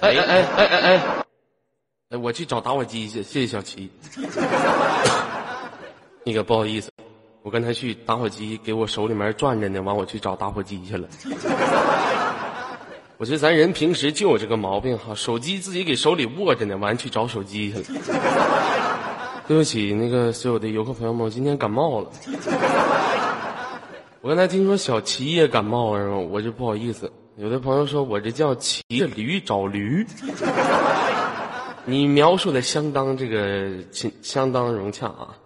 哎哎哎哎哎哎！哎，我去找打火机去，谢谢小齐。那个不好意思，我刚才去打火机给我手里面转着呢，完我去找打火机去了。我觉得咱人平时就有这个毛病哈，手机自己给手里握着呢，完去找手机去了。对不起，那个所有的游客朋友们，我今天感冒了。我刚才听说小齐也感冒了，我就不好意思。有的朋友说我这叫骑着驴找驴，你描述的相当这个相当融洽啊。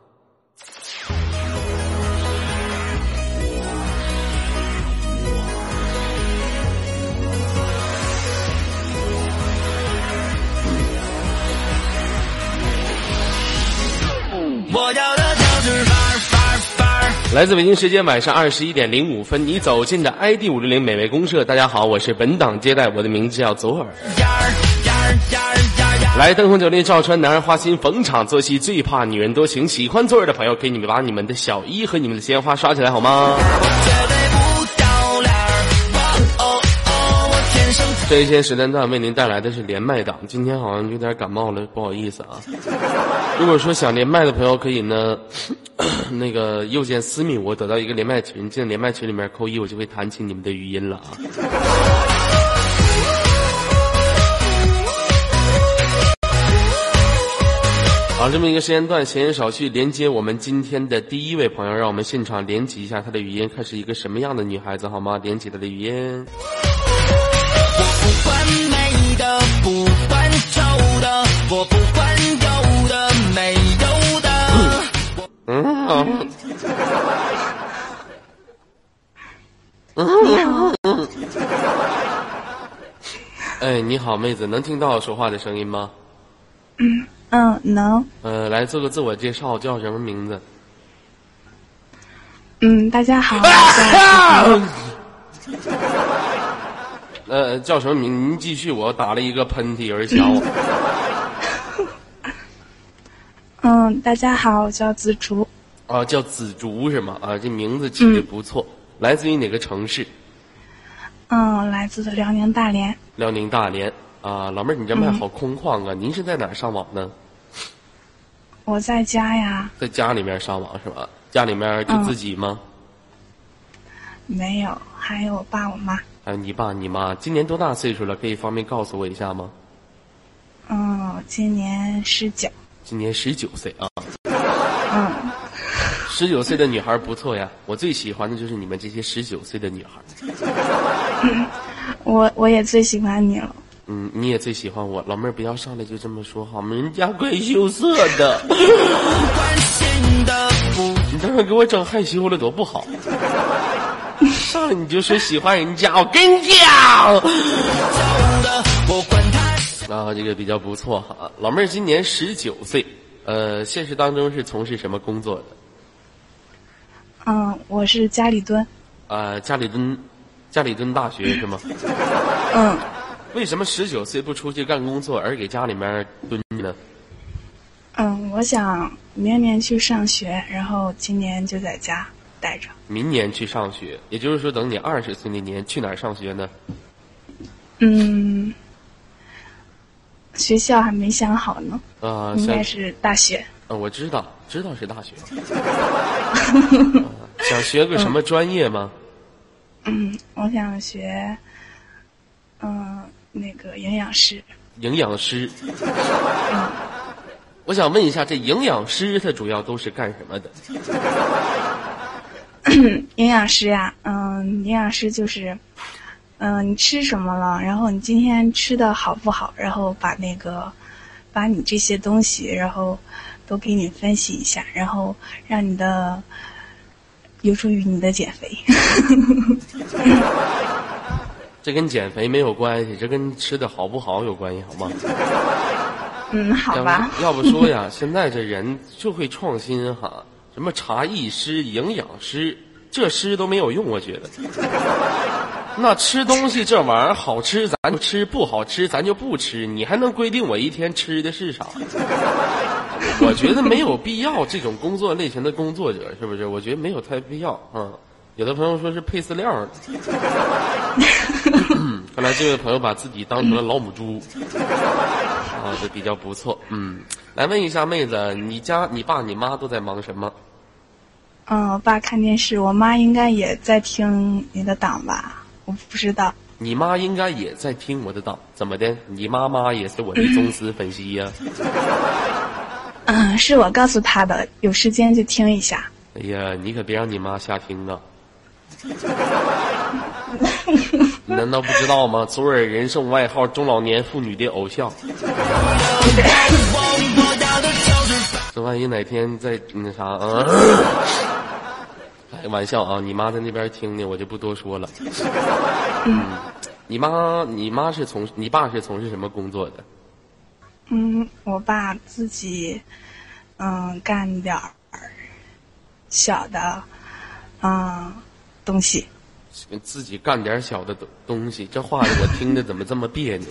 我要来自北京时间晚上二十一点零五分，你走进的 ID 五六零美味公社。大家好，我是本档接待，我的名字叫左耳。来，灯红酒绿照穿男人花心，逢场作戏最怕女人多情。喜欢左耳的朋友，给你们把你们的小一和你们的鲜花刷起来好吗？这一天时间段为您带来的是连麦档，今天好像有点感冒了，不好意思啊。如果说想连麦的朋友，可以呢，那个右键私密我，得到一个连麦群，进连麦群里面扣一，我就会弹起你们的语音了啊。好，这么一个时间段，闲言少叙，连接我们今天的第一位朋友，让我们现场连起一下他的语音，看是一个什么样的女孩子好吗？连起他的语音。哎，你好，妹子，能听到说话的声音吗？嗯嗯，能。呃，来做个自我介绍，叫什么名字？嗯，大家好。呃，叫什么名？您继续。我打了一个喷嚏，有人想我。嗯，大家好，我叫紫竹。啊，叫紫竹是吗？啊，这名字起的不错。来自于哪个城市？嗯，来自辽宁大连。辽宁大连啊，老妹儿，你这麦好空旷啊！您是在哪儿上网呢？我在家呀。在家里面上网是吧？家里面就自己吗？没有，还有我爸我妈。还有你爸你妈，今年多大岁数了？可以方便告诉我一下吗？嗯，今年十九。今年十九岁啊。嗯。十九岁的女孩不错呀，我最喜欢的就是你们这些十九岁的女孩。我我也最喜欢你了。嗯，你也最喜欢我，老妹儿不要上来就这么说好吗？人家怪羞涩的。你等会给我整害羞了多不好。上来你就说喜欢人家，我跟你讲。啊，这个比较不错哈。老妹儿今年十九岁，呃，现实当中是从事什么工作的？嗯，我是家里蹲。啊，家里蹲，家里蹲大学 是吗？嗯。为什么十九岁不出去干工作，而给家里面蹲呢？嗯，我想明年去上学，然后今年就在家。带着，明年去上学，也就是说，等你二十岁那年去哪儿上学呢？嗯，学校还没想好呢。啊，应该是大学。啊，我知道，知道是大学。想学个什么专业吗？嗯，我想学，嗯，那个营养师。营养师。我想问一下，这营养师他主要都是干什么的？营养师呀，嗯，营养师就是，嗯，你吃什么了？然后你今天吃的好不好？然后把那个，把你这些东西，然后都给你分析一下，然后让你的有助于你的减肥。这跟减肥没有关系，这跟吃的好不好有关系，好吗？嗯，好吧。要不说呀，现在这人就会创新哈。什么茶艺师、营养师，这吃都没有用，我觉得。那吃东西这玩意儿好吃咱就吃，不好吃咱就不吃，你还能规定我一天吃的是啥？我觉得没有必要这种工作类型的工作者，是不是？我觉得没有太必要啊。有的朋友说是配饲料，看来这位朋友把自己当成了老母猪，啊，这比较不错。嗯，来问一下妹子，你家你爸你妈都在忙什么？嗯，我爸看电视，我妈应该也在听你的档吧？我不知道。你妈应该也在听我的档，怎么的？你妈妈也是我的忠实粉丝呀？嗯，是我告诉她的，有时间就听一下。哎呀，你可别让你妈瞎听啊！你难道不知道吗？左耳人送外号“中老年妇女的偶像”。这万一哪天再那啥啊？开玩笑啊！你妈在那边听呢，我就不多说了。嗯，你妈，你妈是从，你爸是从事什么工作的？嗯，我爸自己，嗯，干点儿小的，嗯，东西。自己干点小的东东西，这话我听着怎么这么别扭？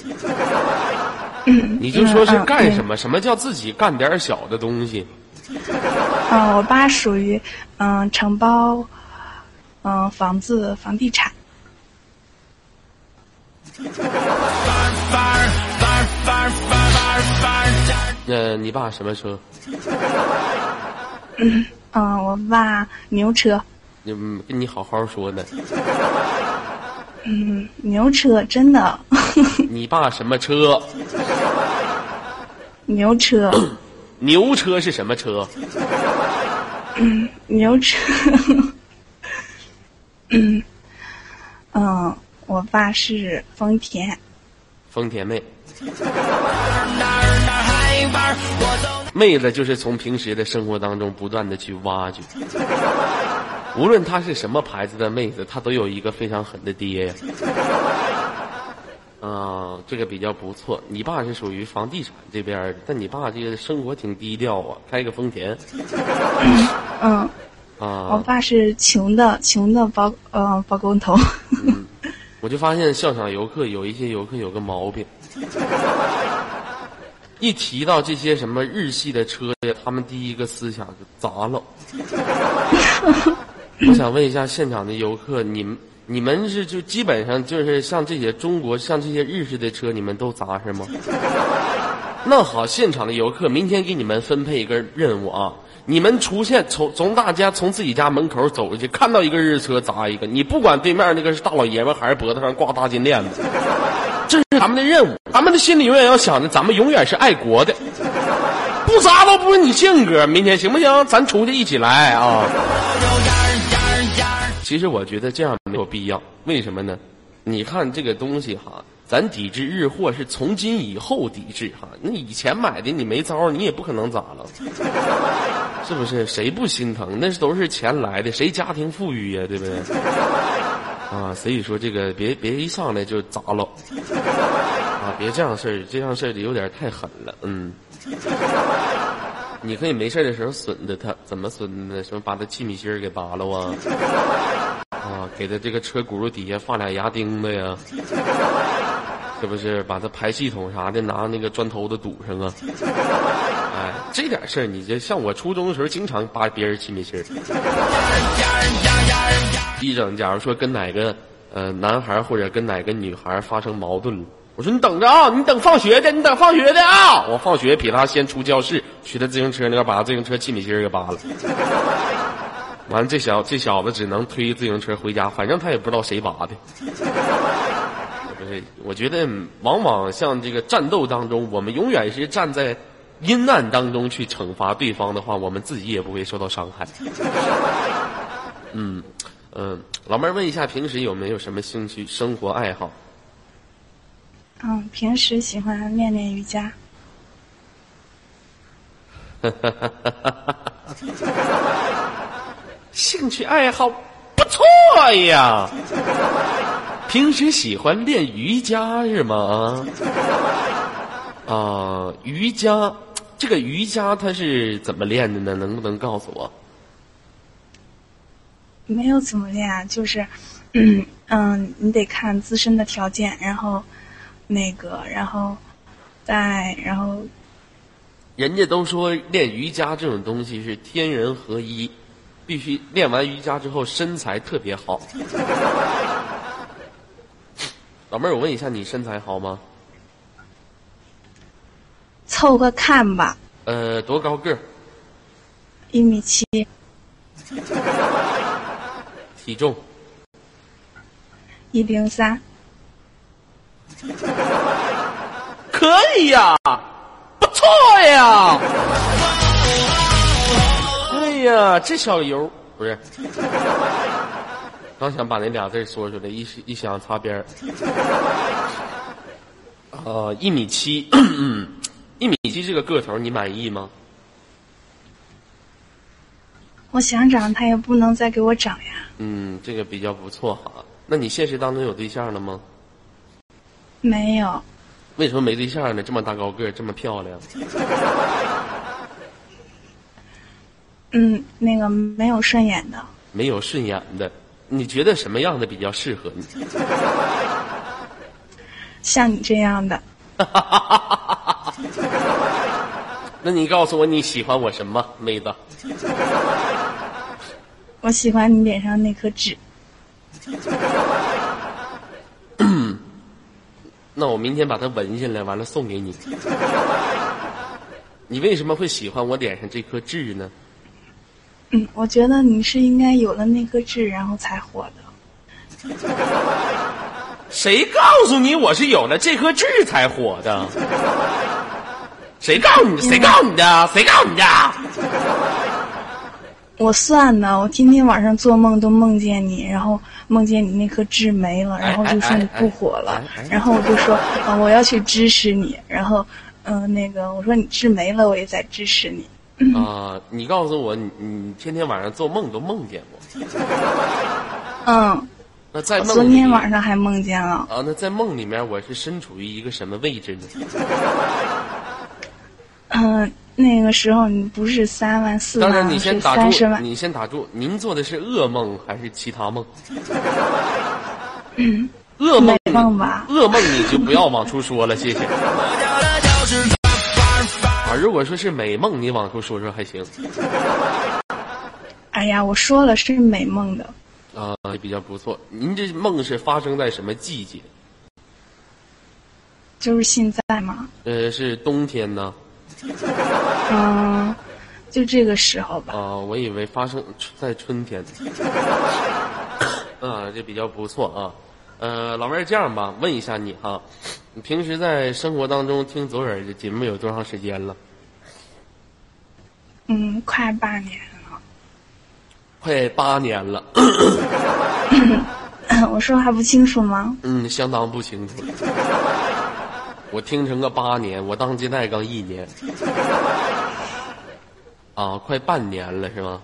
你就说是干什么？什么叫自己干点小的东西？嗯，我爸属于嗯承包嗯房子房地产。那你爸什么车？嗯，我爸牛车。嗯，跟你好好说呢。嗯，牛车真的。你爸什么车？牛车。牛车是什么车？嗯，牛车。嗯，嗯，我爸是丰田。丰田妹。妹子就是从平时的生活当中不断的去挖掘。无论他是什么牌子的妹子，他都有一个非常狠的爹呀。啊，这个比较不错。你爸是属于房地产这边，但你爸这个生活挺低调啊，开个丰田。嗯。啊。我爸是穷的，穷的包呃包工头。嗯。我就发现笑场游客有一些游客有个毛病，一提到这些什么日系的车呀，他们第一个思想就砸了。我想问一下现场的游客，你们你们是就基本上就是像这些中国像这些日式的车，你们都砸是吗？那好，现场的游客，明天给你们分配一个任务啊！你们出现从从大家从自己家门口走出去，看到一个日车砸一个，你不管对面那个是大老爷们还是脖子上挂大金链子，这是咱们的任务。咱们的心里永远要想着，咱们永远是爱国的，不砸都不是你性格。明天行不行？咱出去一起来啊！其实我觉得这样没有必要，为什么呢？你看这个东西哈，咱抵制日货是从今以后抵制哈。那以前买的你没招，你也不可能咋了，是不是？谁不心疼？那都是钱来的，谁家庭富裕呀？对不对？啊，所以说这个别别一上来就砸了，啊，别这样事儿，这样事儿有点太狠了，嗯。你可以没事的时候损的他，怎么损的？什么把他气米芯儿给拔了啊？啊，给他这个车轱辘底下放俩牙钉子呀？是不是？把他排气筒啥的拿那个砖头子堵上啊？哎，这点事儿，你这像我初中的时候经常拔别人气米芯儿。一整，假如说跟哪个呃男孩或者跟哪个女孩发生矛盾。我说你等着啊，你等放学的，你等放学的啊！我放学比他先出教室，去他自行车那边把他自行车气米芯给扒了。完了，这小这小子只能推自行车回家，反正他也不知道谁拔的。不是，我觉得往往像这个战斗当中，我们永远是站在阴暗当中去惩罚对方的话，我们自己也不会受到伤害。嗯嗯，老妹儿问一下，平时有没有什么兴趣、生活爱好？嗯，平时喜欢练练瑜伽。兴趣爱好不错呀。平时喜欢练瑜伽是吗？啊，瑜伽，这个瑜伽它是怎么练的呢？能不能告诉我？没有怎么练啊，就是，嗯嗯，你得看自身的条件，然后。那个，然后，再然后，人家都说练瑜伽这种东西是天人合一，必须练完瑜伽之后身材特别好。老妹儿，我问一下，你身材好吗？凑合看吧，呃，多高个儿？一米七，体重？一零三，可以呀，不错呀。哎呀，这小油不是，刚想把那俩字说出来，一一想擦边儿。呃，一米七，一米七这个个头你满意吗？我想长，他也不能再给我长呀。嗯，这个比较不错哈。那你现实当中有对象了吗？没有，为什么没对象呢？这么大高个儿，这么漂亮。嗯，那个没有顺眼的，没有顺眼的，你觉得什么样的比较适合你？像你这样的，那你告诉我你喜欢我什么，妹子？我喜欢你脸上那颗痣。那我明天把它纹下来，完了送给你。你为什么会喜欢我脸上这颗痣呢？嗯，我觉得你是应该有了那颗痣，然后才火的。谁告诉你我是有了这颗痣才火的？谁告诉你？谁告诉你的？谁告诉你的？我算呢，我天天晚上做梦都梦见你，然后梦见你那颗痣没了，然后就说你不火了，然后我就说啊我要去支持你，然后嗯、呃那个我说你痣没了，我也在支持你。啊、你告诉我，你你天天晚上做梦都梦见我。嗯，那在梦里昨天晚上还梦见了，啊，那在梦里面我是身处于一个什么位置呢？嗯、那个时候你不是三万四当然，万，你先打是三十住，万。你先打住。您做的是噩梦还是其他梦？噩梦梦吧噩梦你就不要往出说了，谢谢。啊，如果说是美梦，你往出说说还行。哎呀，我说了是美梦的，啊，比较不错。您这梦是发生在什么季节？就是现在吗，呃，是冬天呢？嗯，就这个时候吧。啊，我以为发生在春天。啊，这比较不错啊。呃，老妹儿，这样吧，问一下你哈，你平时在生活当中听左耳的节目有多长时间了？嗯，快八年了。快八年了。我说还不清楚吗？嗯，相当不清楚了。我听成个八年，我当接待刚一年。啊，快半年了是吗？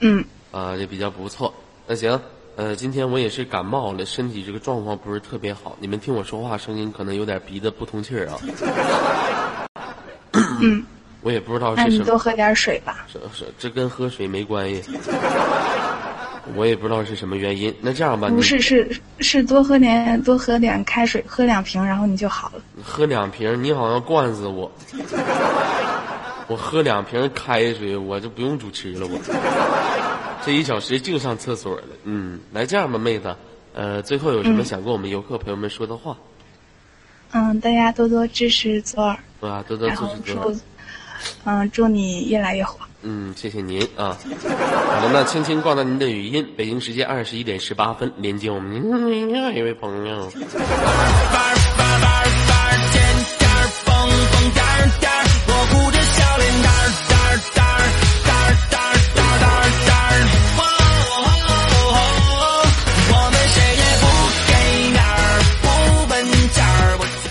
嗯，啊，也比较不错。那行，呃，今天我也是感冒了，身体这个状况不是特别好。你们听我说话声音可能有点鼻子不通气儿啊。嗯，我也不知道是什么，多喝点水吧。是是，这跟喝水没关系。我也不知道是什么原因。那这样吧，不是，是是多喝点多喝点开水，喝两瓶，然后你就好了。喝两瓶，你好像灌死我。我喝两瓶开水，我就不用主持了，我这一小时净上厕所了。嗯，来这样吧，妹子，呃，最后有什么嗯想跟我们游客朋友们说的话？嗯，大家多多支持左耳，啊，多多支持左耳祝，嗯，祝你越来越火。嗯，谢谢您啊。好的，那轻轻挂断您的语音。北京时间二十一点十八分，连接我们另外一位朋友。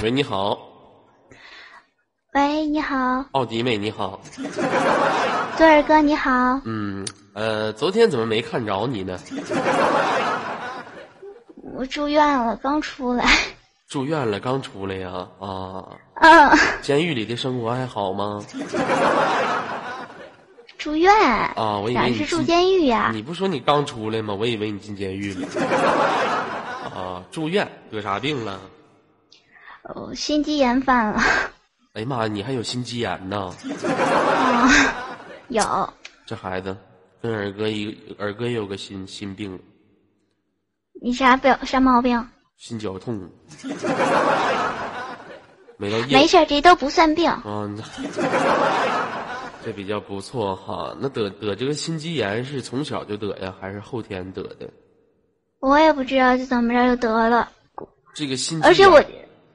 喂，你好，喂，你好，奥迪妹，你好。左耳哥，你好。嗯，呃，昨天怎么没看着你呢？我住院了，刚出来。住院了，刚出来呀？啊，嗯，监狱里的生活还好吗？住院啊，我以为你是住监狱呀？你不说你刚出来吗？我以为你进监狱了。啊，住院得啥病了？哦，心肌炎犯了。哎呀妈呀，你还有心肌炎呢？啊，有这孩子跟二哥一二哥也有个心心病，你啥病？啥毛病？心绞痛，没到没事，这都不算病。啊，这比较不错哈。那得得这个心肌炎是从小就得呀，还是后天得的？我也不知道是怎么着就得了，这个心肌炎，而且我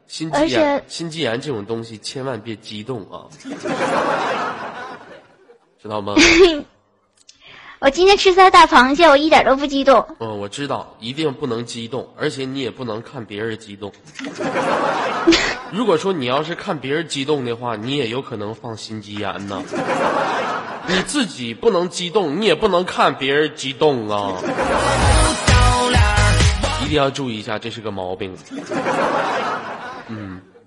心肌而炎且，心肌炎这种东西千万别激动啊，知道吗？我今天吃三大螃蟹，我一点都不激动。嗯，我知道，一定不能激动，而且你也不能看别人激动。如果说你要是看别人激动的话，你也有可能放心肌炎呢。你自己不能激动，你也不能看别人激动啊。一定要注意一下，这是个毛病。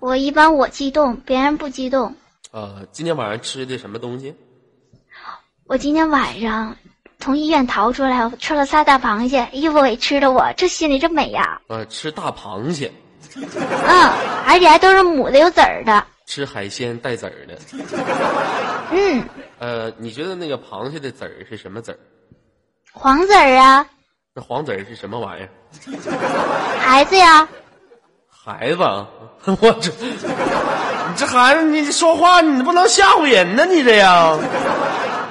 嗯，我一般我激动，别人不激动。呃，今天晚上吃的什么东西？我今天晚上从医院逃出来，我吃了仨大螃蟹，衣服给，吃的我这心里真美呀！呃，吃大螃蟹，嗯，而且还都是母的，有籽儿的。吃海鲜带籽儿的。嗯，呃，你觉得那个螃蟹的籽儿是什么籽儿？黄籽儿啊，那黄籽儿是什么玩意儿？孩子呀，孩子啊，我这，你这孩子，你说话你不能吓唬人呢，你这样，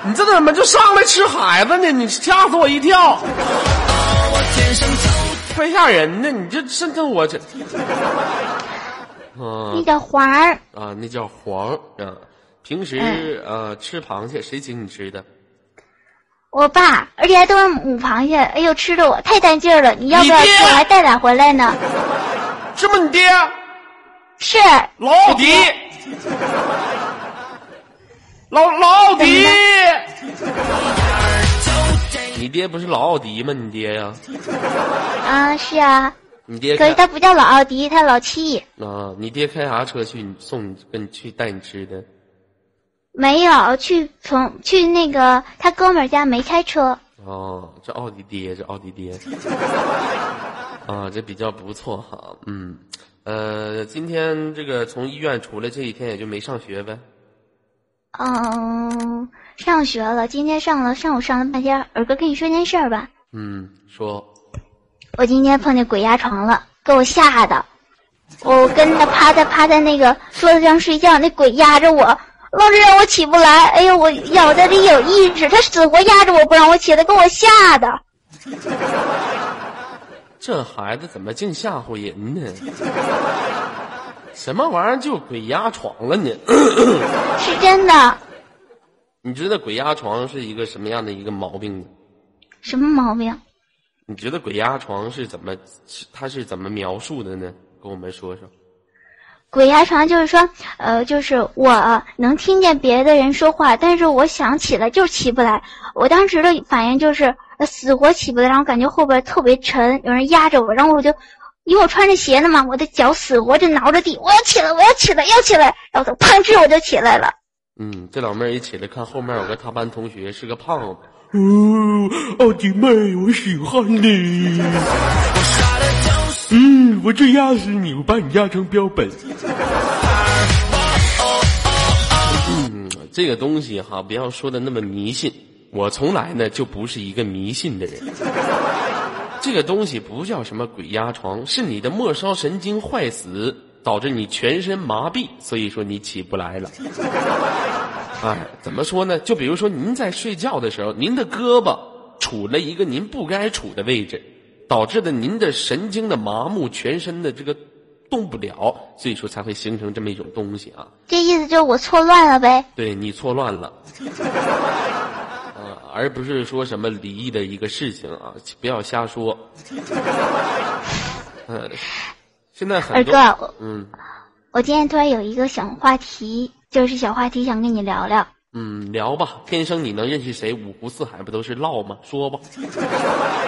你这怎么就上来吃孩子呢？你吓死我一跳，怪吓人的，你这甚至我这，那嗯叫黄儿。啊，那叫黄啊。平时呃吃螃蟹谁请你吃的？我爸，而且还都是母螃蟹，哎呦，吃的我太带劲儿了！你要不要吃？我还带俩回来呢。是不是你爹？是，老奥迪，老老奥迪，你爹不是老奥迪吗？你爹呀，啊，是啊，你爹可是他不叫老奥迪，他老七。啊，你爹开啥车去你送你跟你去带你吃的？没有去从去那个他哥们儿家没开车，哦，这奥迪爹，这奥迪爹，啊，这比较不错哈，嗯，呃，今天这个从医院出来这一天也就没上学呗？嗯，上学了，今天上了上午上了半天。尔哥跟你说件事儿吧，嗯，说，我今天碰见鬼压床了，给我吓的，我跟他趴在趴在那个桌子上睡觉，那鬼压着我，愣是让我起不来。哎呦，我脑袋里有意识，他死活压着我不让我起来，给我吓的。这孩子怎么净吓唬人呢？什么玩意儿就鬼压床了呢？是真的，你觉得鬼压床是一个什么样的一个毛病呢？什么毛病？你觉得鬼压床是怎么，是他是怎么描述的呢？跟我们说说。鬼压床就是说，呃，就是我能听见别的人说话，但是我想起来就起不来。我当时的反应就是呃死活起不来，然后感觉后边特别沉，有人压着我，然后我就，因为我穿着鞋呢嘛，我的脚死活就挠着地，我要起来，我要起来，要起来，然后砰哧我就起来了。嗯，这老妹儿一起来看后面有个他班同学是个胖子。嗯，奥迪妹，我喜欢你。嗯，我就压死你，我把你压成标本。嗯，这个东西哈，不要说的那么迷信。我从来呢就不是一个迷信的人。这个东西不叫什么鬼压床，是你的末梢神经坏死，导致你全身麻痹，所以说你起不来了。哎，怎么说呢？就比如说您在睡觉的时候，您的胳膊处了一个您不该处的位置，导致的您的神经的麻木，全身的这个动不了，所以说才会形成这么一种东西啊。这意思就是我错乱了呗。对你错乱了，啊，而不是说什么离异的一个事情啊，不要瞎说。嗯、现在很多二哥，我嗯我今天突然有一个小话题，就是小话题想跟你聊聊。嗯聊吧，天生你能认识谁？五湖四海不都是唠吗？说吧。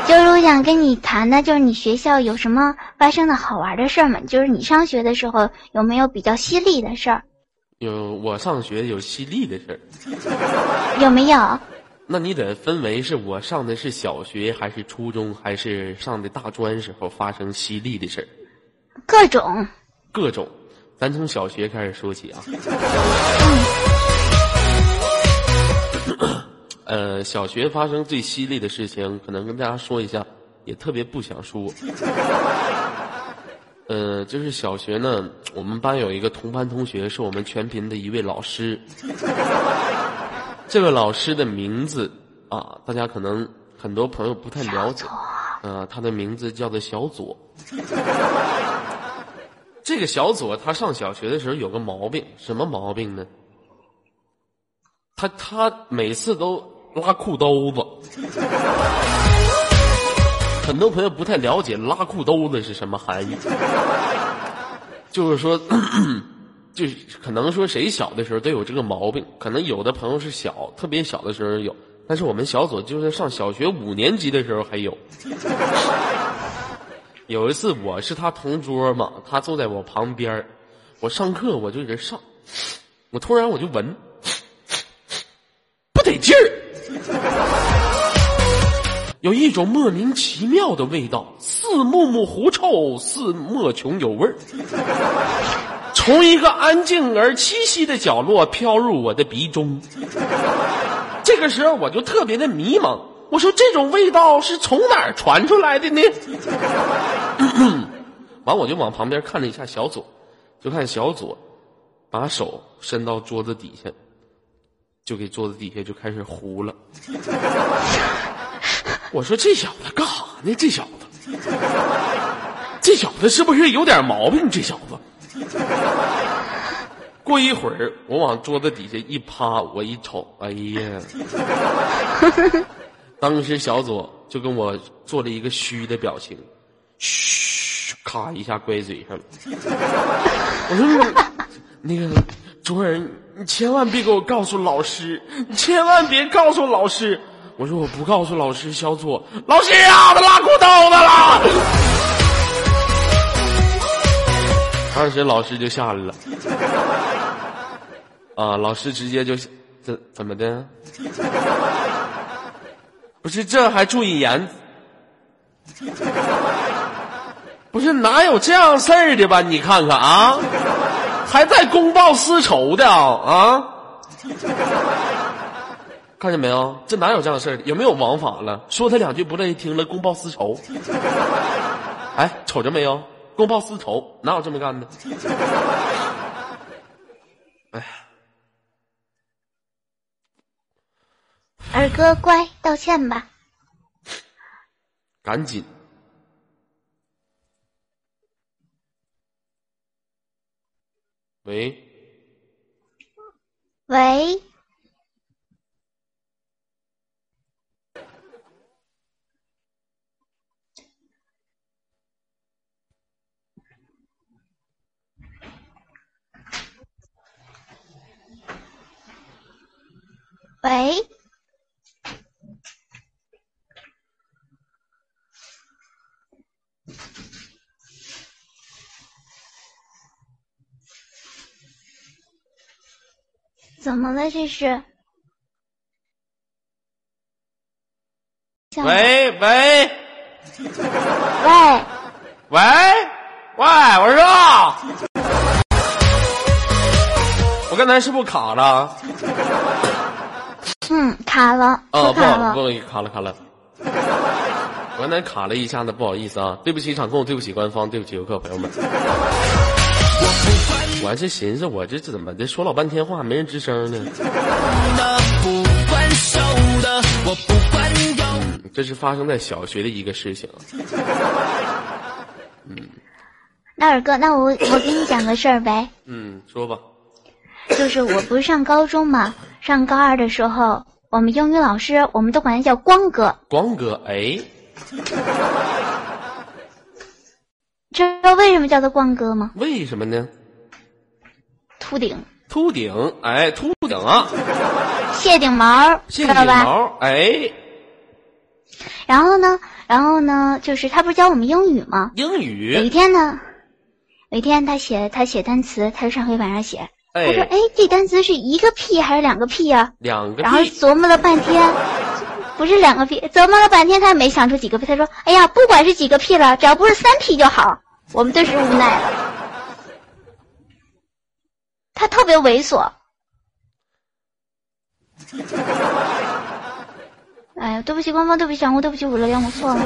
就是我想跟你谈的，就是你学校有什么发生的好玩的事儿吗？就是你上学的时候有没有比较犀利的事儿？有我上学有犀利的事儿，有没有？那你得分为是我上的是小学还是初中，还是上的大专时候发生犀利的事儿？各种。各种，咱从小学开始说起啊。呃，小学发生最犀利的事情，可能跟大家说一下，也特别不想说。呃，就是小学呢，我们班有一个同班同学，是我们全频的一位老师。这位老师的名字啊，大家可能很多朋友不太了解。呃，他的名字叫做小左。这个小左他上小学的时候有个毛病，什么毛病呢？他他每次都拉裤兜子。很多朋友不太了解拉裤兜子是什么含义，就是说，就是可能说谁小的时候都有这个毛病，可能有的朋友是小特别小的时候有，但是我们小组就是上小学五年级的时候还有。有一次我是他同桌嘛，他坐在我旁边我上课我就在这上，我突然我就闻，不得劲儿。有一种莫名其妙的味道，似木木狐臭，似莫穷有味儿，从一个安静而栖息的角落飘入我的鼻中。这个时候我就特别的迷茫，我说这种味道是从哪儿传出来的呢？完我就往旁边看了一下小左，就看小左把手伸到桌子底下，就给桌子底下就开始糊了。我说这小子干啥呢？这小子，这小子是不是有点毛病？这小子。过一会儿，我往桌子底下一趴，我一瞅，哎呀！当时小左就跟我做了一个虚的表情，嘘，咔一下乖嘴上了。我说：“那个卓儿，你千万别给我告诉老师，你千万别告诉老师。”我说我不告诉老师，小左，老师啊，他拉裤兜子了。当时老师就下来了，啊，老师直接就怎怎么的？不是这还注意言？不是哪有这样事儿的吧？你看看啊，还在公报私仇的啊！看见没有？这哪有这样的事儿？有没有王法了？说他两句不乐意听了，公报私仇。哎，瞅着没有？公报私仇，哪有这么干的？哎，二哥乖，道歉吧。赶紧。喂。喂。喂，怎么了？这是？喂喂喂喂喂，我说，我刚才是不是卡了？嗯，卡了。哦，不好，不好意思，卡了，卡了。我刚才卡了一下子，不好意思啊，对不起场控，对不起官方，对不起游客朋友们。我还是寻思，我这怎么的，说老半天话没人吱声呢？这是发生在小学的一个事情。嗯，那二哥，那我我给你讲个事儿呗。嗯，说吧。就是我不是上高中嘛，上高二的时候，我们英语老师，我们都管他叫光哥。光哥，哎，知道为什么叫他光哥吗？为什么呢？秃顶。秃顶，哎，秃顶啊！谢顶毛，谢顶毛，哎。然后呢，然后呢，就是他不是教我们英语吗？英语。有一天呢，有一天他写他写单词，他就上黑板上写。他说：“哎，这单词是一个屁还是两个屁呀？”两个。然后琢磨了半天，不是两个屁。琢磨了半天，他也没想出几个屁。他说：“哎呀，不管是几个屁了，只要不是三屁就好。”我们顿时无奈了。他特别猥琐。哎呀，对不起官方，对不起小红，对不起五六零，我错了。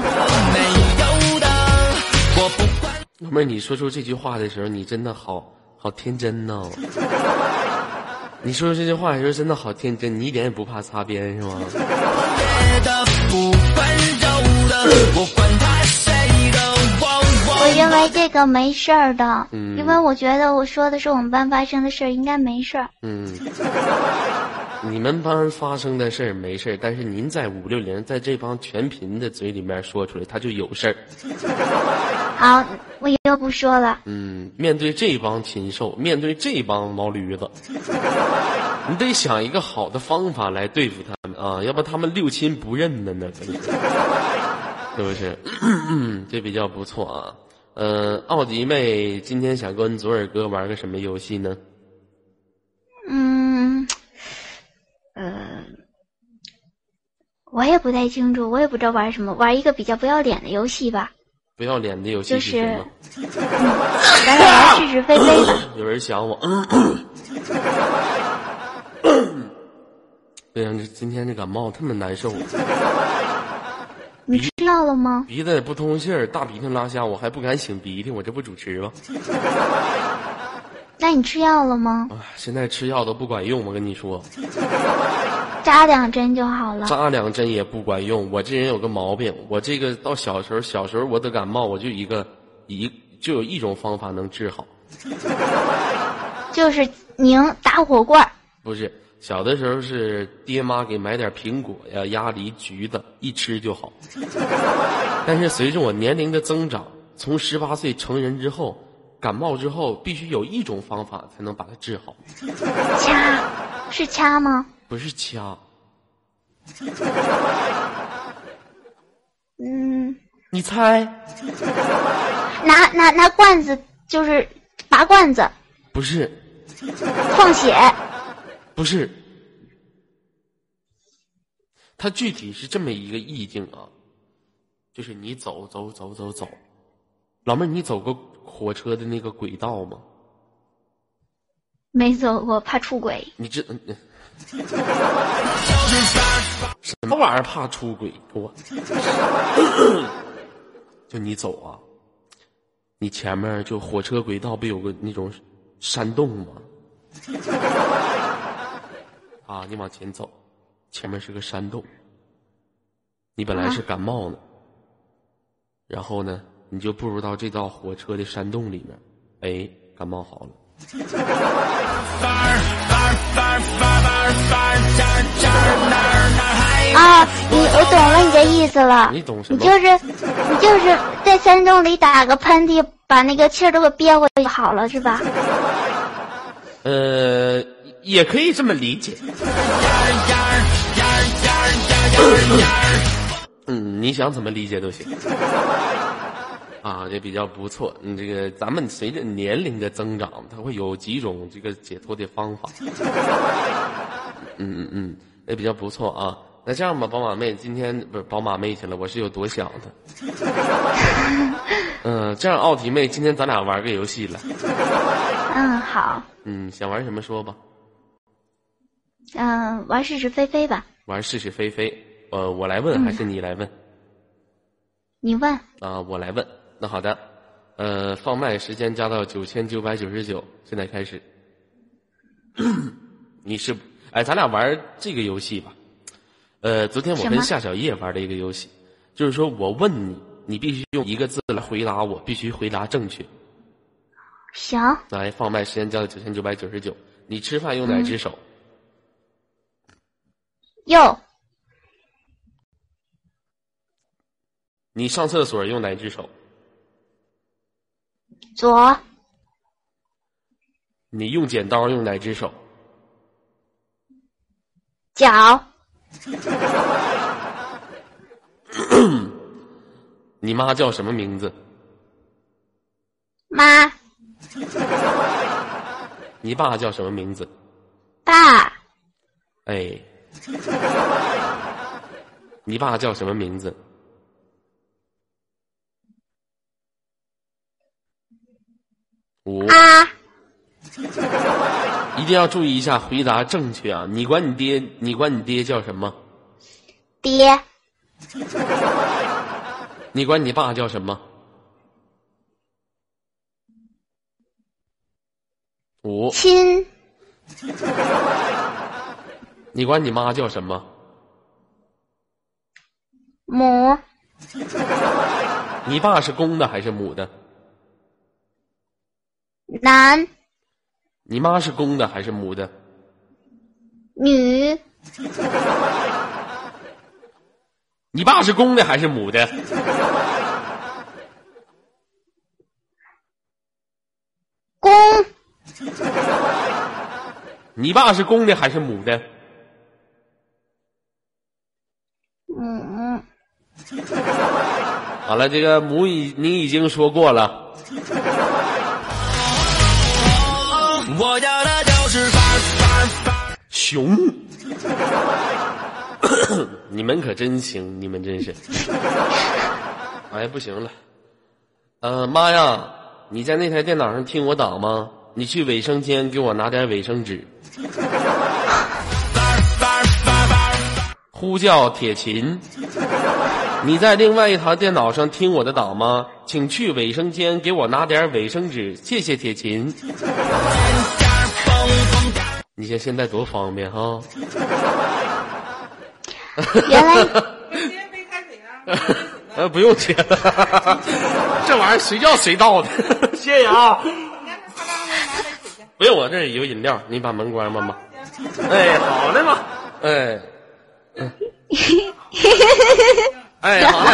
老妹儿，你说出这句话的时候，你真的好好天真呢、你说的这句话的时候，真的好天真，你一点也不怕擦边是吗？我认为这个没事儿的，嗯因为我觉得我说的是我们班发生的事儿，应该没事儿。嗯，你们班发生的事儿没事儿，但是您在五六零在这帮全频的嘴里面说出来，他就有事儿。好，我以后不说了。嗯，面对这帮禽兽，面对这帮毛驴子，你得想一个好的方法来对付他们啊，要不他们六亲不认的呢，真 是是不是？这比较不错啊。呃，奥迪妹今天想跟左耳哥玩个什么游戏呢？嗯，呃，我也不太清楚，我也不知道玩什么，玩一个比较不要脸的游戏吧。不要脸的游戏就是是什么？咱俩玩是是非非吧。有人想我。哎呀，这今天这感冒特别难受，你吃药了吗？鼻子也不通气儿，大鼻涕拉瞎，我还不敢擤鼻涕，我这不主持吗？那你吃药了吗？啊，现在吃药都不管用，我跟你说，扎两针就好了。扎两针也不管用。我这人有个毛病，我这个到小时候，小时候我得感冒，我就一个一就有一种方法能治好，就是拧打火罐儿。不是小的时候是爹妈给买点苹果呀、鸭梨、橘子，一吃就好。但是随着我年龄的增长，从十八岁成人之后，感冒之后必须有一种方法才能把它治好，掐，是掐吗？不是掐。嗯，你猜？拿拿拿罐子，就是拔罐子，不是，放血。不是。它具体是这么一个意境啊，就是你走走走走走，老妹儿，你走过火车的那个轨道吗？没走过，怕出轨。你这什么玩意儿？怕出轨？给我，就你走啊，你前面就火车轨道不有个那种山洞吗？啊，你往前走，前面是个山洞。你本来是感冒呢，然后呢，你就步入到这道火车的山洞里面，哎，感冒好了。啊，你我懂了你的意思了。你懂什么你就是你就是在山洞里打个喷嚏，把那个气儿都给憋回去就好了，是吧？呃，也可以这么理解。嗯，你想怎么理解都行。啊，也比较不错。嗯，这个咱们随着年龄的增长，它会有几种这个解脱的方法。嗯嗯嗯，也比较不错啊。那这样吧，宝马妹，今天不是宝马妹去了，我是有多想她。嗯、这样奥迪妹，今天咱俩玩个游戏了。嗯，好，嗯，想玩什么说吧。嗯，玩是是非非吧。玩是是非非，呃，我来问还是你来问？你问，啊，我来问。那好的，呃，放麦时间加到九千九百九十九，现在开始。你是，哎，咱俩玩这个游戏吧。呃，昨天我跟夏小叶玩的一个游戏，就是说我问你，你必须用一个字来回答我，必须回答正确。行，来，放麦时间加到九千九百九十九。你吃饭用哪只手？右你上厕所用哪只手？左你用剪刀用哪只手？脚 你妈叫什么名字？妈你爸叫什么名字？爸哎，你爸叫什么名字？五啊。一定要注意一下回答正确啊。你管你爹你管你爹叫什么？爹。你管你爸叫什么？五亲。你管你妈叫什么？母。你爸是公的还是母的？男你妈是公的还是母的？女你爸是公的还是母的？公你爸是公的还是母的？母好了，这个母已你已经说过了。我要的就是。熊，你们可真行，你们真是。哎呀，不行了。呃，妈呀，你在那台电脑上听我打吗？你去卫生间给我拿点卫生纸。呼叫铁琴，你在另外一台电脑上听我的档吗？请去卫生间给我拿点卫生纸，谢谢铁琴。你看现在多方便哈！原来 呃，不用接了，这玩意儿随叫随到的，谢谢啊。不用，我这儿有饮料，你把门关上吧。哎，好嘞嘛，哎，嗯哎，好嘞，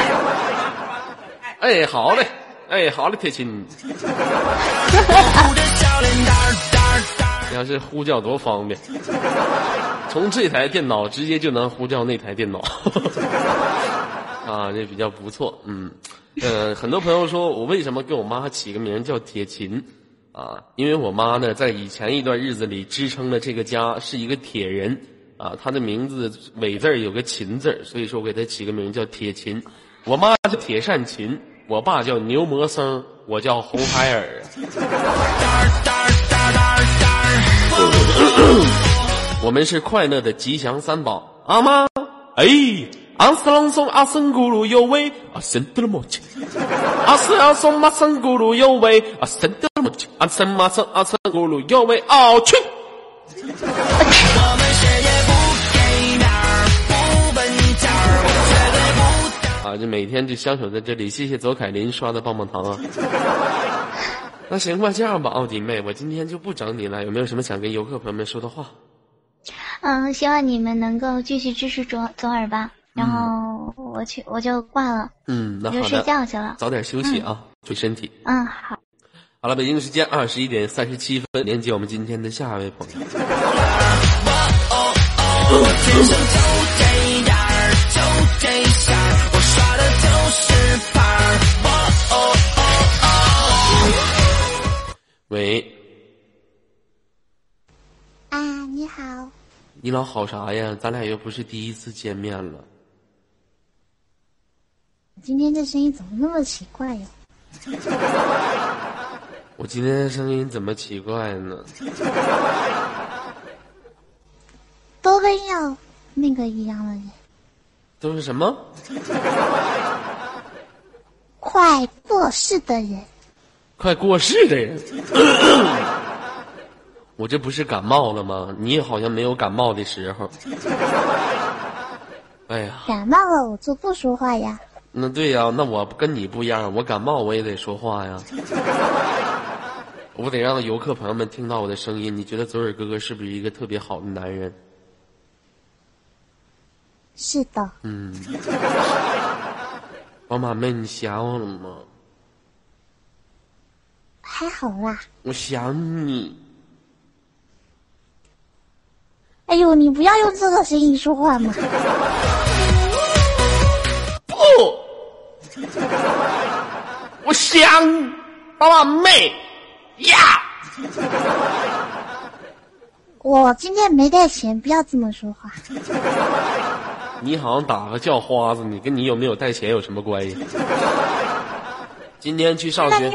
哎，好嘞，哎，好嘞，铁琴。你 要是呼叫多方便，从这台电脑直接就能呼叫那台电脑，啊，这比较不错，嗯，呃，很多朋友说我为什么给我妈起个名叫铁琴，啊，因为我妈呢在以前一段日子里支撑了这个家是一个铁人，啊，他的名字尾字儿有个琴字儿所以说我给他起个名叫铁琴。我妈叫铁扇琴，我爸叫牛魔僧，我叫红孩儿。我们是快乐的吉祥三宝，阿妈，哎，阿斯朗松阿森咕噜有味，阿森德勒莫切，阿斯阿松马森咕噜有味，阿森德勒莫切，阿森马森阿森咕噜有味，哦去！啊，就每天就相守在这里，谢谢左凯琳刷的棒棒糖啊。那行吧，这样吧，奥迪妹，我今天就不整你了，有没有什么想跟游客朋友们说的话？嗯，希望你们能够继续支持左左耳吧。然后我去，我就挂了，嗯，那我就睡好的，觉去了。早点休息啊，注意身体。嗯，好。好了，北京时间二十一点三十七分，连接我们今天的下一位朋友。喂，啊，你好，你老好啥呀？咱俩又不是第一次见面了。今天这声音怎么那么奇怪呀？我今天的声音怎么奇怪呢？都跟要那个一样的人，都是什么？快过世的人。快过世的人。我这不是感冒了吗？你也好像没有感冒的时候。哎呀，感冒了我就不说话呀。那对呀、那我跟你不一样，我感冒我也得说话呀。我得让游客朋友们听到我的声音。你觉得左耳哥哥是不是一个特别好的男人？是的，嗯。宝马妹，你想我了吗？还好啦。我想你。哎呦，你不要用这个声音说话嘛！不，我想宝马妹呀。我今天没带钱，不要这么说话。你好像打个叫花子，你跟你有没有带钱有什么关系？今天去上学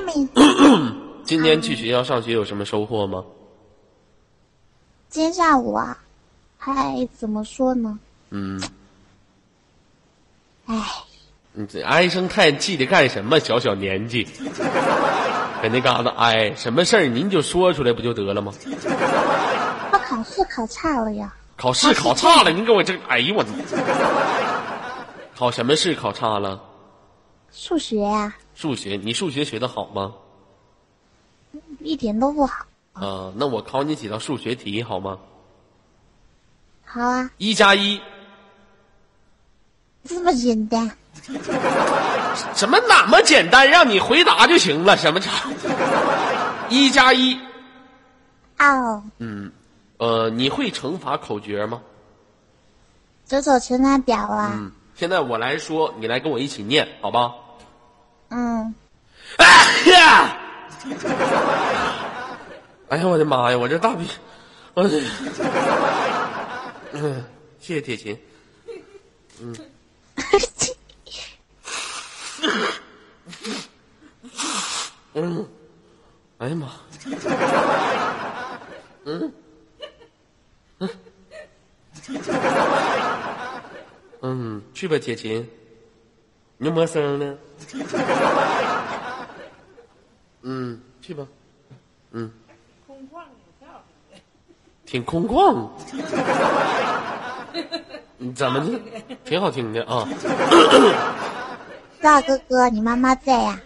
今天去学校上学有什么收获吗？今天下午啊，还怎么说呢？嗯，哎，你这唉声叹气的干什么？小小年纪，搁那嘎达唉，什么事儿您就说出来不就得了吗？他考试考差了呀。考试考差了，您给我这，哎呦我的，考什么试考差了？数学呀、数学，你数学学的好吗？一点都不好。啊，那我考你几道数学题好吗？好啊，一加一，这么简单。什么那么简单？让你回答就行了，什么差？一加一，哦，嗯，呃，你会乘法口诀吗？走走乘法表啊。嗯，现在我来说，你来跟我一起念，好吧？嗯，哎呀！哎呀，我的妈呀！我这大鼻，我这，嗯，谢谢铁琴。嗯，哎呀妈，嗯，嗯，嗯，去吧，铁琴，你没声呢。嗯，去吧。嗯。挺空旷。你怎么的？挺好听的啊。大哥哥，你妈妈在呀？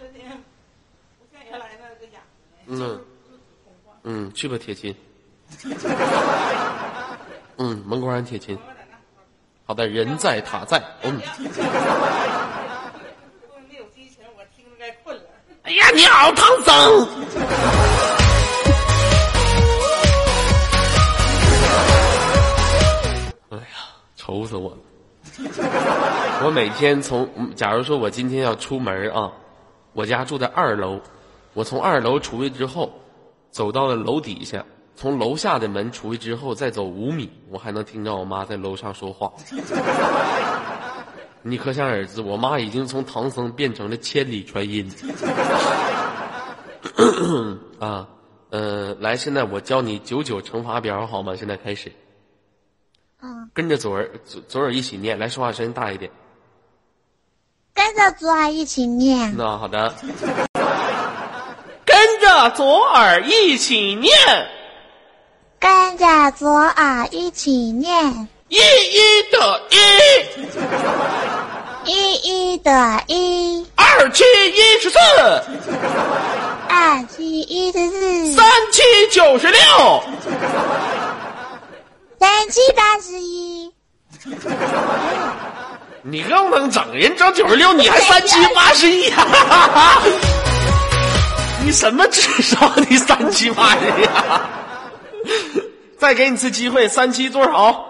嗯。嗯，去吧，铁琴。嗯，门关铁琴。好的，人在塔在。嗯。没有激情，我听着该困了。哎呀，你好唐僧。哎呀，愁死我了！我每天从，假如说我今天要出门啊，我家住在二楼，我从二楼出去之后，走到了楼底下，从楼下的门出去之后，再走五米，我还能听到我妈在楼上说话。你可想而知，我妈已经从唐僧变成了千里传音。啊，呃，来，现在我教你九九乘法表好吗？现在开始，嗯，跟着左耳左左耳一起念，来，说话声音大一点。跟着左耳一起念。那好的，跟着左耳一起念，跟着左耳一起念。一一得一，一一得一，二七一十四，二七一十四，三七九十六，三七八十一。你更能整，人整九十六，你还三七八十一，你什么智商？你三七八十一？再给你次机会，三七多少？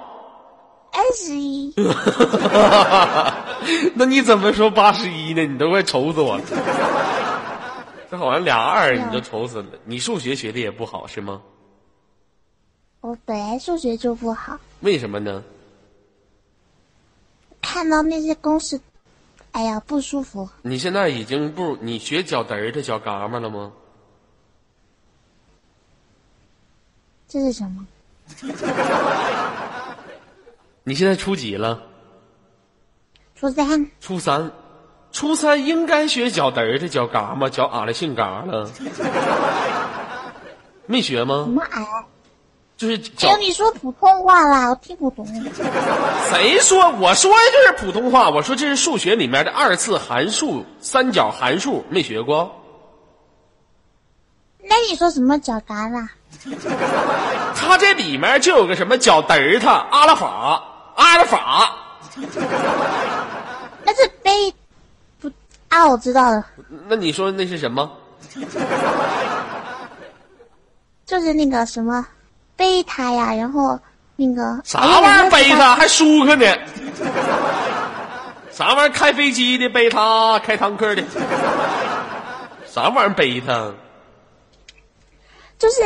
二十一，那你怎么说八十一呢？你都快愁死我了。这好像俩二，你就愁死了。你数学学的也不好是吗？我本来数学就不好，为什么呢？看到那些公式，哎呀不舒服。你现在已经不，你学脚嘚儿的脚嘎巴了吗？这是什么？你现在初几了？初三，初三，初三应该学脚嘚儿的脚嘎吗？脚俺的性嘎了，没学吗什？么矮？就是只脚有你说普通话啦，我听不懂。谁说？我说的就是普通话。我说这是数学里面的二次函数、三角函数，没学过。那你说什么脚嘎啦？它这里面就有个什么脚嘚儿，他、阿拉法、阿尔法，那是贝不啊，我知道了，那你说那是什么？就是那个什么贝塔呀，然后那个啥玩意儿贝塔还舒克呢？啥玩意儿开飞机的贝塔，开坦克的？啥玩意儿贝塔？就是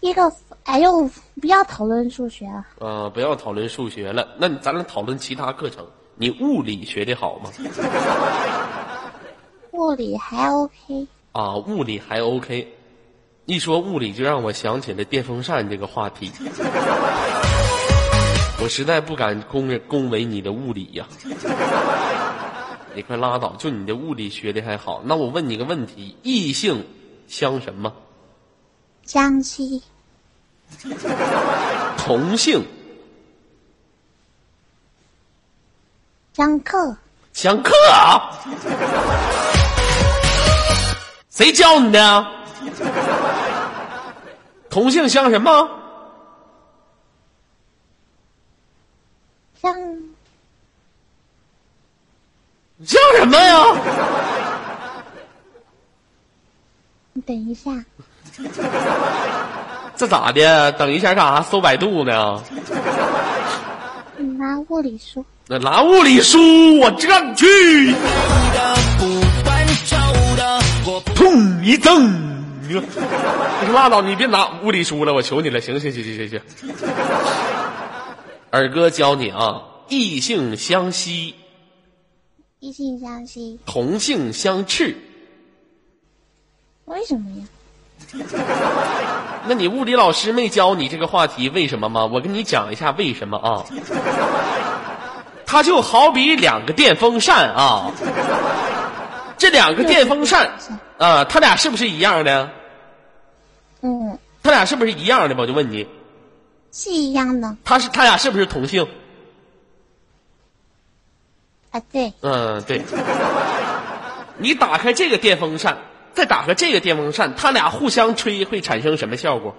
一个，哎呦，不要讨论数学了。啊，不要讨论数学了，那咱俩讨论其他课程。你物理学的好吗？物理还 OK，啊，物理还 OK。一说物理，就让我想起了电风扇这个话题。我实在不敢恭维恭维你的物理呀、你快拉倒！就你的物理学的还好，那我问你个问题：异性相什么？江西 同性江克相克啊？谁教你的？同性相什么？江相什么呀？你等一下，这咋的？等一下干啥？搜百度呢？你拿物理书。那拿物理书，我这你去，砰一蹬。你说，你说拉倒，你别拿物理书了，我求你了，行行行行行行。二哥教你啊，异性相吸，异性相吸，同性相斥。为什么呀？那你物理老师没教你这个话题，为什么吗？我跟你讲一下为什么啊。它就好比两个电风扇啊，这两个电风扇啊，它俩是不是一样的？嗯，它俩是不是一样的吧？我就问你，是一样的它是它俩是不是同性？啊，对，嗯，对。你打开这个电风扇，再打开这个电风扇，它俩互相吹会产生什么效果？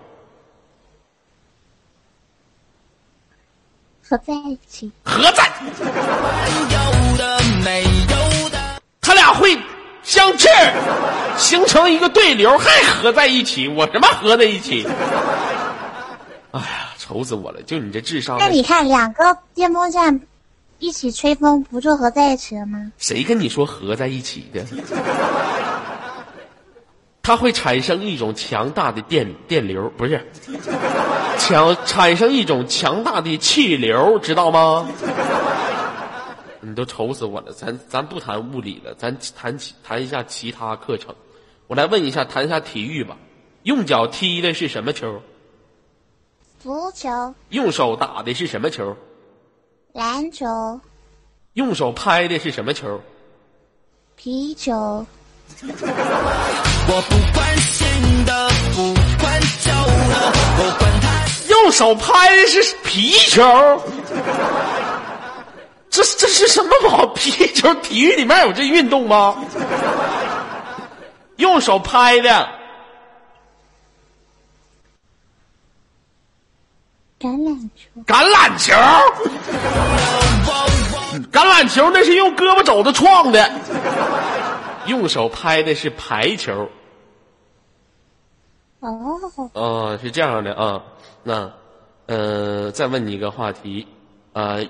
合在一起，合在，有的没有的，它俩会相斥，形成一个对流，还合在一起。我什么合在一起？哎呀，愁死我了！就你这智商，那你看两个电风扇一起吹风，不就合在一起了吗？谁跟你说合在一起的？它会产生一种强大的电电流，不是强产生一种强大的气流，知道吗？你都愁死我了，咱咱不谈物理了，咱谈其谈一下其他课程。我来问一下，谈一下体育吧。用脚踢的是什么球？足球、用手打的是什么球？篮球、用手拍的是什么球？皮球、我不关心的，不管旧的，我管他。用手拍的是皮球，这这是什么毛皮球？体育里面有这运动吗？用手拍的橄榄球、橄榄球，橄榄球那是用胳膊肘子撞的，用手拍的是排球。哦，哦，是这样的啊。那，呃，再问你一个话题，呃，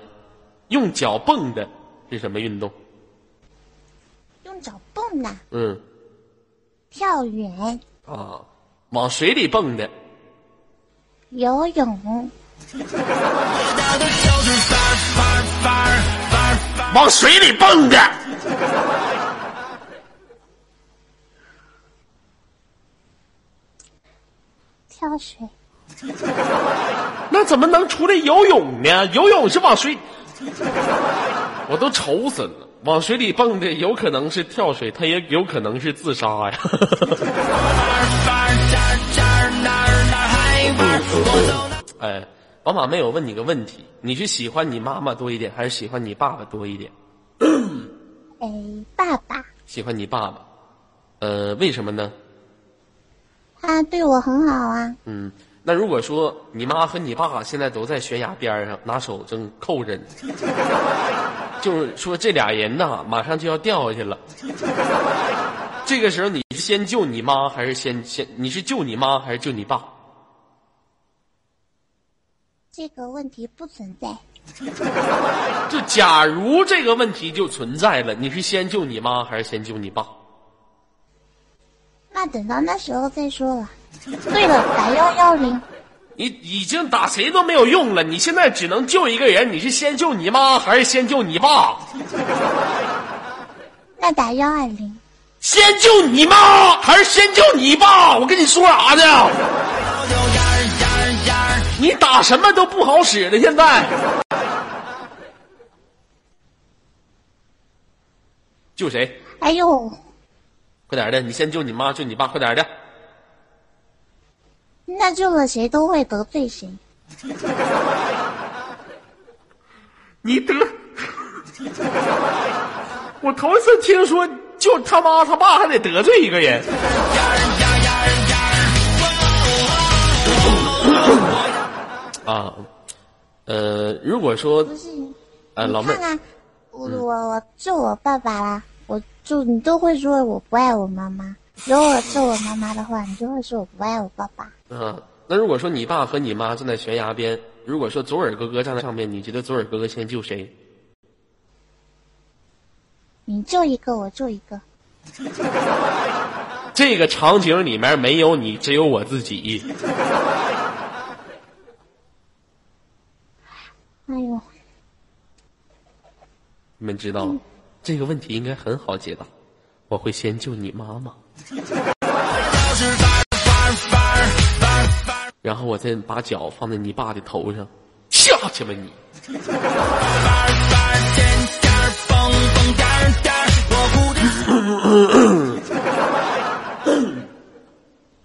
用脚蹦的是什么运动？用脚蹦的，嗯，跳远、啊，往水里蹦的，游泳、往水里蹦的，跳水、那怎么能出来游泳呢？游泳是往水，我都愁死了。往水里蹦的有可能是跳水，他也有可能是自杀呀。哎，宝马妹，我问你个问题：你是喜欢你妈妈多一点，还是喜欢你爸爸多一点？哎，爸爸，喜欢你爸爸，呃，为什么呢？他对我很好啊。嗯，那如果说你妈和你爸现在都在悬崖边上，拿手正扣着你，就是说这俩人呐，马上就要掉下去了。这个时候你是先救你妈，还是先先你是救你妈，还是救你爸？这个问题不存在。就假如这个问题就存在了，你是先救你妈，还是先救你爸？那等到那时候再说了。对了，打幺幺零，你已经打谁都没有用了，你现在只能救一个人，你是先救你妈，还是先救你爸？那打幺二零。先救你妈还是先救你爸？我跟你说啥呢？你打什么都不好使了，现在。救谁？哎呦，快点的！你先救你妈，救你爸，快点的！那救了谁都会得罪谁。你得，我头一次听说，救他妈他爸还得得罪一个人。啊，呃，如果说，呃，老妹儿，我我我救我爸爸啦，我就你都会说我不爱我妈妈。如果我救我妈妈的话，你就会说我不爱我爸爸。嗯，那如果说你爸和你妈站在悬崖边，如果说左耳哥哥站在上面，你觉得左耳哥哥先救谁？你救一个，我救一个。这个场景里面没有你，只有我自己。哎呦，你们知道，这个问题应该很好解答。我会先救你妈妈，然后我再把脚放在你爸的头上，下去吧你！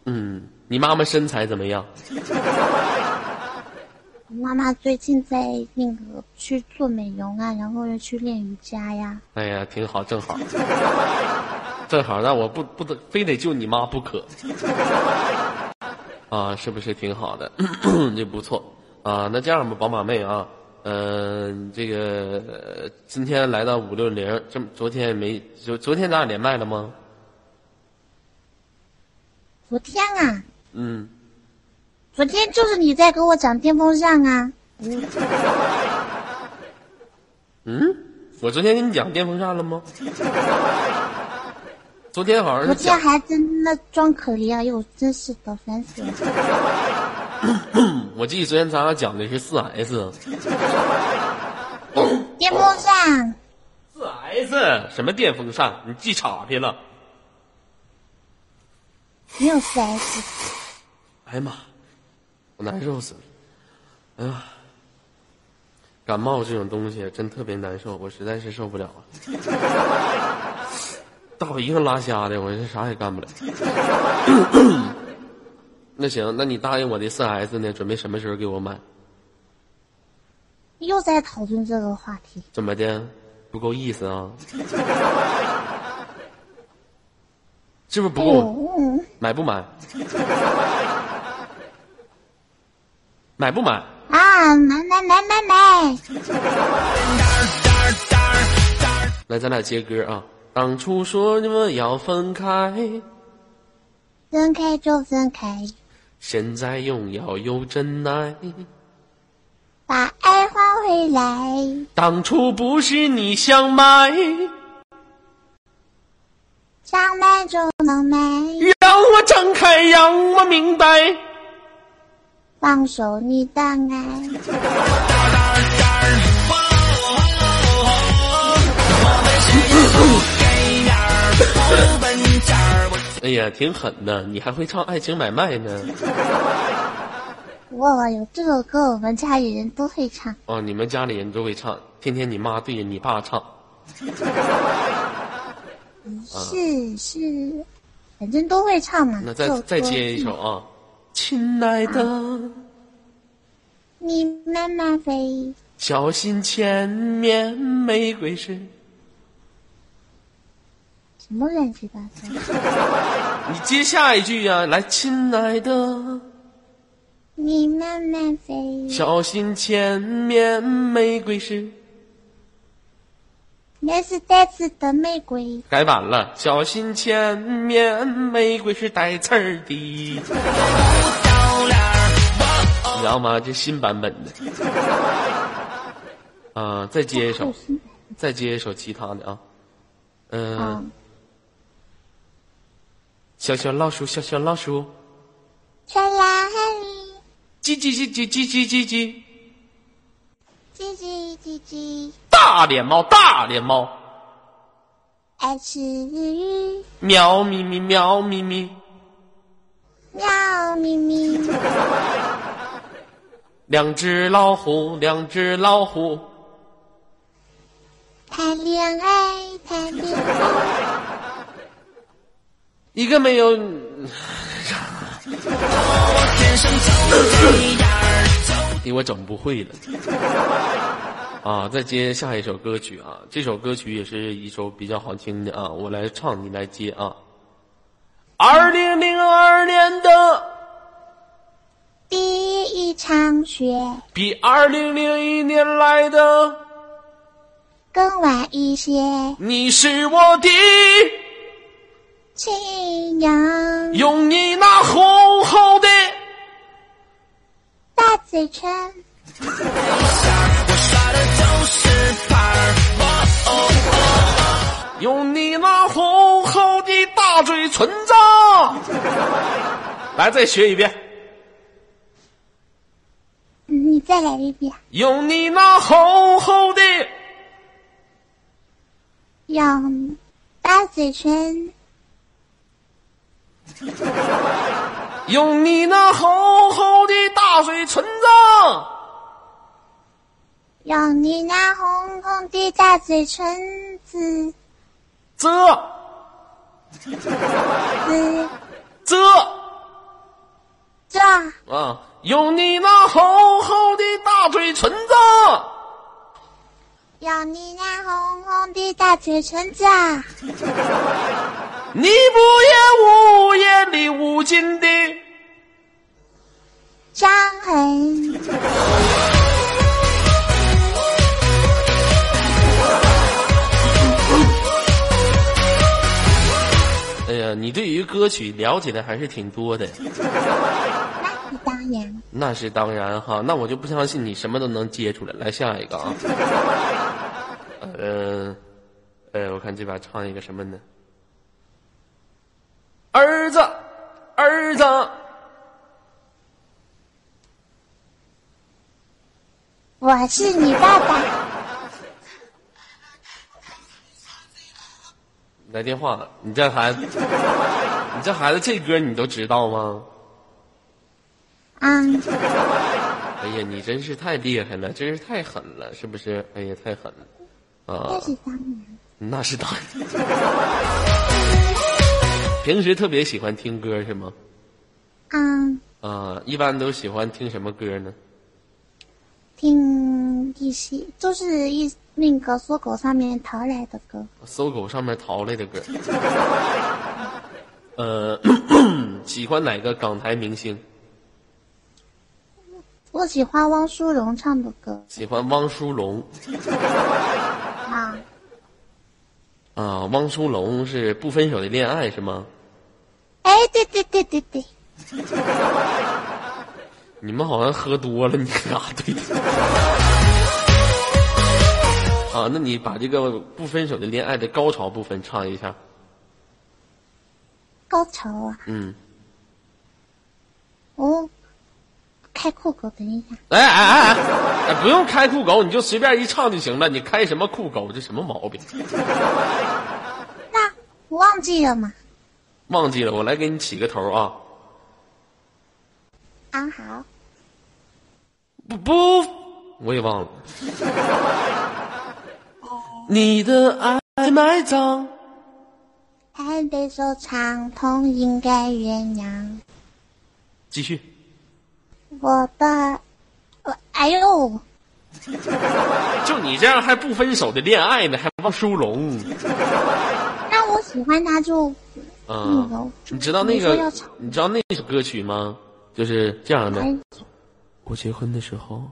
嗯，你妈妈身材怎么样？妈妈最近在那个去做美容啊，然后又去练瑜伽呀。哎呀，挺好，正好，正好，那我不不得非得救你妈不可，啊，是不是挺好的？这不错啊。那这样吧，宝马妹啊，嗯、这个呃今天来到五六零，这么昨天没，昨昨天咱俩连麦了吗？昨天啊，嗯，昨天就是你在给我讲电风扇啊。嗯，我昨天跟你讲电风扇了吗？昨天好像昨是昨天还真那装可怜，哎呦，真是的，烦死了。我记得昨天咱俩讲的是四 S，电风扇，四 S 什么电风扇？你记岔劈了。没有四 S，哎呀妈，我难受死了！哎呀，感冒这种东西真特别难受，我实在是受不了啊！大鼻涕拉瞎的，我这啥也干不了。那行，那你答应我的四 S 呢？准备什么时候给我买？又在讨论这个话题。怎么的？不够意思啊？是不是不哎够？买不买？买不买？啊，买买买买买，来，咱俩接歌啊！当初说你们要分开，分开就分开，现在拥有有真爱。把爱还回来。当初不是你想买，想买就能买，让我睁开，让我明白。放手你的爱。哎呀，挺狠的，你还会唱《爱情买卖》呢？哇，有这首歌，我们家里人都会唱。哦，你们家里人都会唱，天天你妈对着你爸唱。是是，反正都会唱嘛。那再再接一首啊，亲爱的，你慢慢飞，小心前面玫瑰是。什么乱七八糟？你接下一句呀、来，亲爱的，你慢慢飞，小心前面玫瑰是。那是带刺的玫瑰。改版了，小心前面玫瑰是带刺儿的。你知道吗？这新版本的。啊，再接一首，再接一首其他的啊。嗯、啊，小小老鼠，小小老鼠，在哪里？叽叽叽叽叽叽叽叽，叽叽叽叽，大脸猫，大脸猫，爱吃鱼，喵咪咪，喵咪咪，喵咪咪，两只老虎，两只老虎，谈恋爱，谈恋爱。一个没有，给我整不会了。啊，再接下一首歌曲啊，这首歌曲也是一首比较好听的啊，我来唱，你来接啊。二零零二年的第一场雪比二零零一年来的，更晚一些，你是我的，亲娘用你那厚厚的。大嘴唇，用你那厚厚的大嘴唇子，来再学一遍。嗯你再来一遍，用你那厚厚的，用大嘴唇，用你那厚厚的大嘴唇子，用你那红红的大嘴唇子。这子这这，啊，用你那厚厚的大嘴唇子，用你那红红的大嘴唇子，你不言无言里无尽的。伤痕。哎呀，你对于歌曲了解的还是挺多的。那是当然，那是当然哈，那我就不相信你什么都能接出来。来下一个啊，呃，呃，我看这把唱一个什么呢？儿子，儿子，我是你爸爸。来电话，你这孩子，你这孩子这歌你都知道吗？嗯，哎呀，你真是太厉害了，真是太狠了，是不是？哎呀，太狠了，啊那，是当然。那是当然。平时特别喜欢听歌是吗？嗯，啊，一般都喜欢听什么歌呢？听一些就是一那个搜狗上面淘来的歌。搜狗上面淘来的歌。呃，喜欢哪个港台明星？我喜欢汪苏泷唱的歌喜欢汪苏泷啊，啊，汪苏泷是不分手的恋爱是吗？哎，对对对对对，你们好像喝多了，你俩对的。啊，那你把这个不分手的恋爱的高潮部分唱一下。高潮啊！嗯，哦，开酷狗，等一下，哎哎哎哎，哎，不用开酷狗，你就随便一唱就行了。你开什么酷狗？这什么毛病？那我忘记了吗。忘记了，我来给你起个头啊。啊，好，不不，我也忘了。你的爱埋葬，台北收长痛应该原谅继续。我的，我哎呦，就你这样还不分手的恋爱呢，还汪苏泷。那我喜欢他就那嗯，你知道那个？你知道那首歌曲吗？就是这样的。哎，我结婚的时候，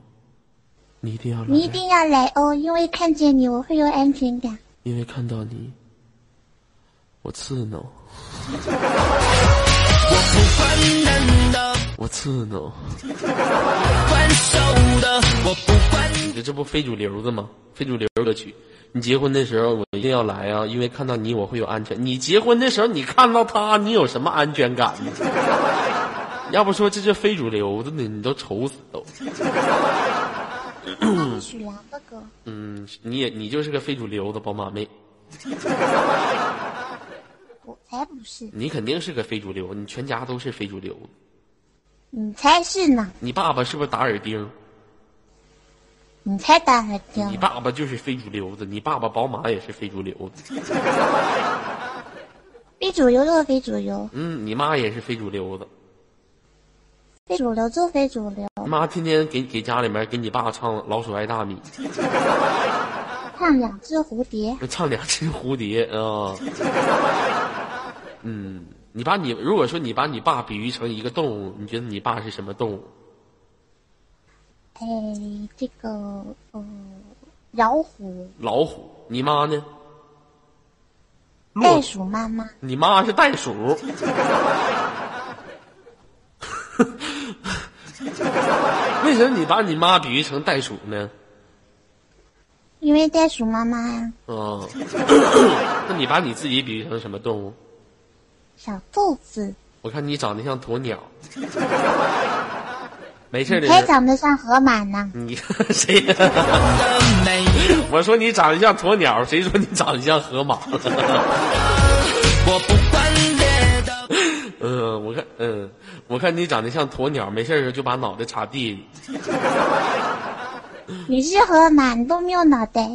你一定要来，你一定要来哦，因为看见你我会有安全感。因为看到你，我刺挠，我刺挠。还手的，我不管你这这不非主流的吗？非主流歌曲。你结婚的时候我一定要来啊，因为看到你我会有安全。你结婚的时候你看到他，你有什么安全感呢？要不说这是非主流的呢，你都愁死都。嗯，你也你就是个非主流的宝马妹，我 才不是，你肯定是个非主流，你全家都是非主流。你才是呢，你爸爸是不是打耳钉？你才打耳钉你。爸爸就是非主流子，你爸爸宝马也是非主流子。非主流就是非主流，嗯，你妈也是非主流子。非主流就非主流，妈天天给给家里面给你爸唱《老鼠爱大米 唱两只蝴蝶，》，唱两只蝴蝶啊。嗯，你把你如果说你把你爸比喻成一个动物，你觉得你爸是什么动物？哎，这个呃，老虎、老虎。你妈呢？袋。鼠妈妈，你妈是袋鼠。为什么你把你妈比喻成袋鼠呢？因为袋鼠妈妈呀，哦，那你把你自己比喻成什么动物？小兔子，我看你长得像鸵鸟。没事的还长得像河马呢。你 谁呀？我说你长得像鸵鸟，谁说你长得像河马？我不管别的，嗯，我看，嗯，我看你长得像鸵鸟，没事的时候就把脑袋插地里。你是河马，你都没有脑袋，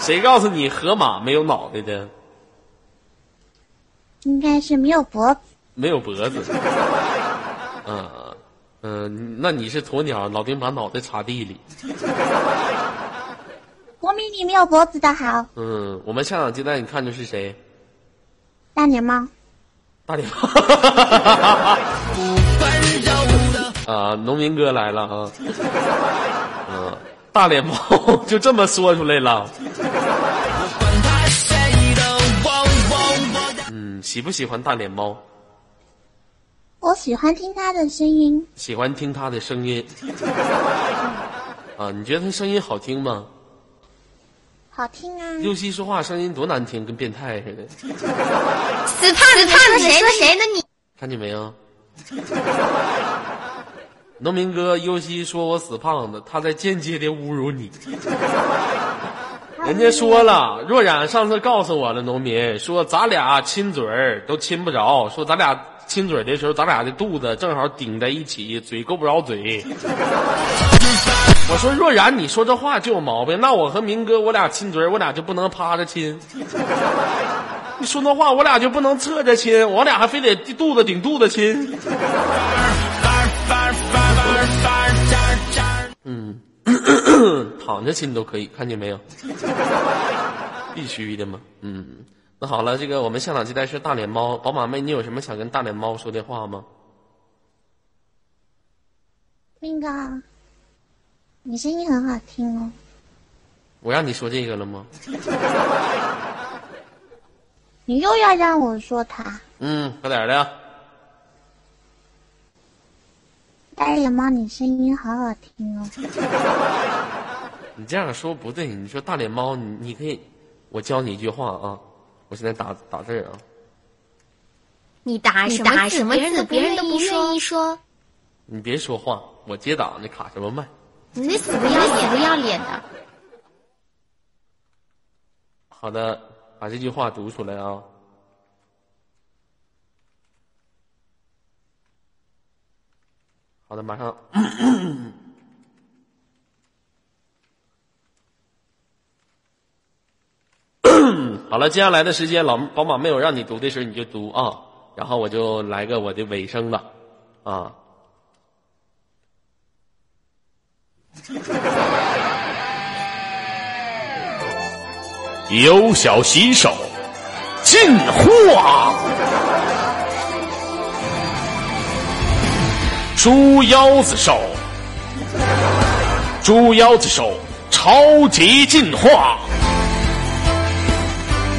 谁告诉你河马没有脑袋的？应该是没有脖子。没有脖子。嗯 嗯，那你是鸵鸟，老丁把脑袋插地里。我比你没有脖子的好，嗯，我们下场接待你看的是谁？大脸猫。大脸猫。啊，农民哥来了啊！嗯，大脸猫就这么说出来了。喜不喜欢大脸猫？我喜欢听他的声音，喜欢听他的声音。啊，你觉得他声音好听吗？好听啊。尤西说话声音多难听，跟变态似的，死胖子，胖子谁呢？谁呢？你看见没有？农民哥尤西说我死胖子，他在间接的侮辱你。人家说了，若然上次告诉我了，农民说咱俩亲嘴儿都亲不着，说咱俩亲嘴的时候，咱俩的肚子正好顶在一起，嘴够不着嘴。我说若然你说这话就有毛病，那我和明哥我俩亲嘴，我俩就不能趴着亲。你说那话，我俩就不能侧着亲，我俩还非得肚子顶肚子亲。嗯，躺着亲都可以，看见没有？必须的嘛。嗯，那好了，这个我们现场接待是大脸猫，宝马妹，你有什么想跟大脸猫说的话吗？那个，你声音很好听哦。我让你说这个了吗？你又要让我说他，嗯，快点儿的。大脸猫，你声音好好听哦。你这样说不对，你说大脸猫，你你可以，我教你一句话啊，我现在打打字儿啊。你打什么打什么字字？别别人都不人都不愿意说。你别说话，我接档你，卡什么麦？你那死不要脸不要脸的！好的，把这句话读出来啊。好的，马上。好了，接下来的时间，老宝马没有让你读的时候你就读啊，然后我就来个我的尾声了啊。有小洗手，进化。猪腰子手，猪腰子手超级进化。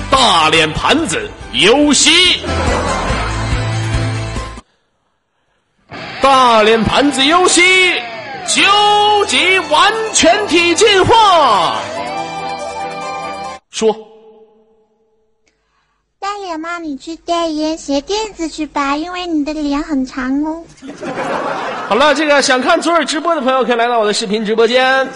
大脸盘子游戏，大脸盘子游戏，究极完全体进化。说，妈，你去代言鞋垫子去吧，因为你的脸很长哦。好了，这个想看左耳直播的朋友可以来到我的视频直播间。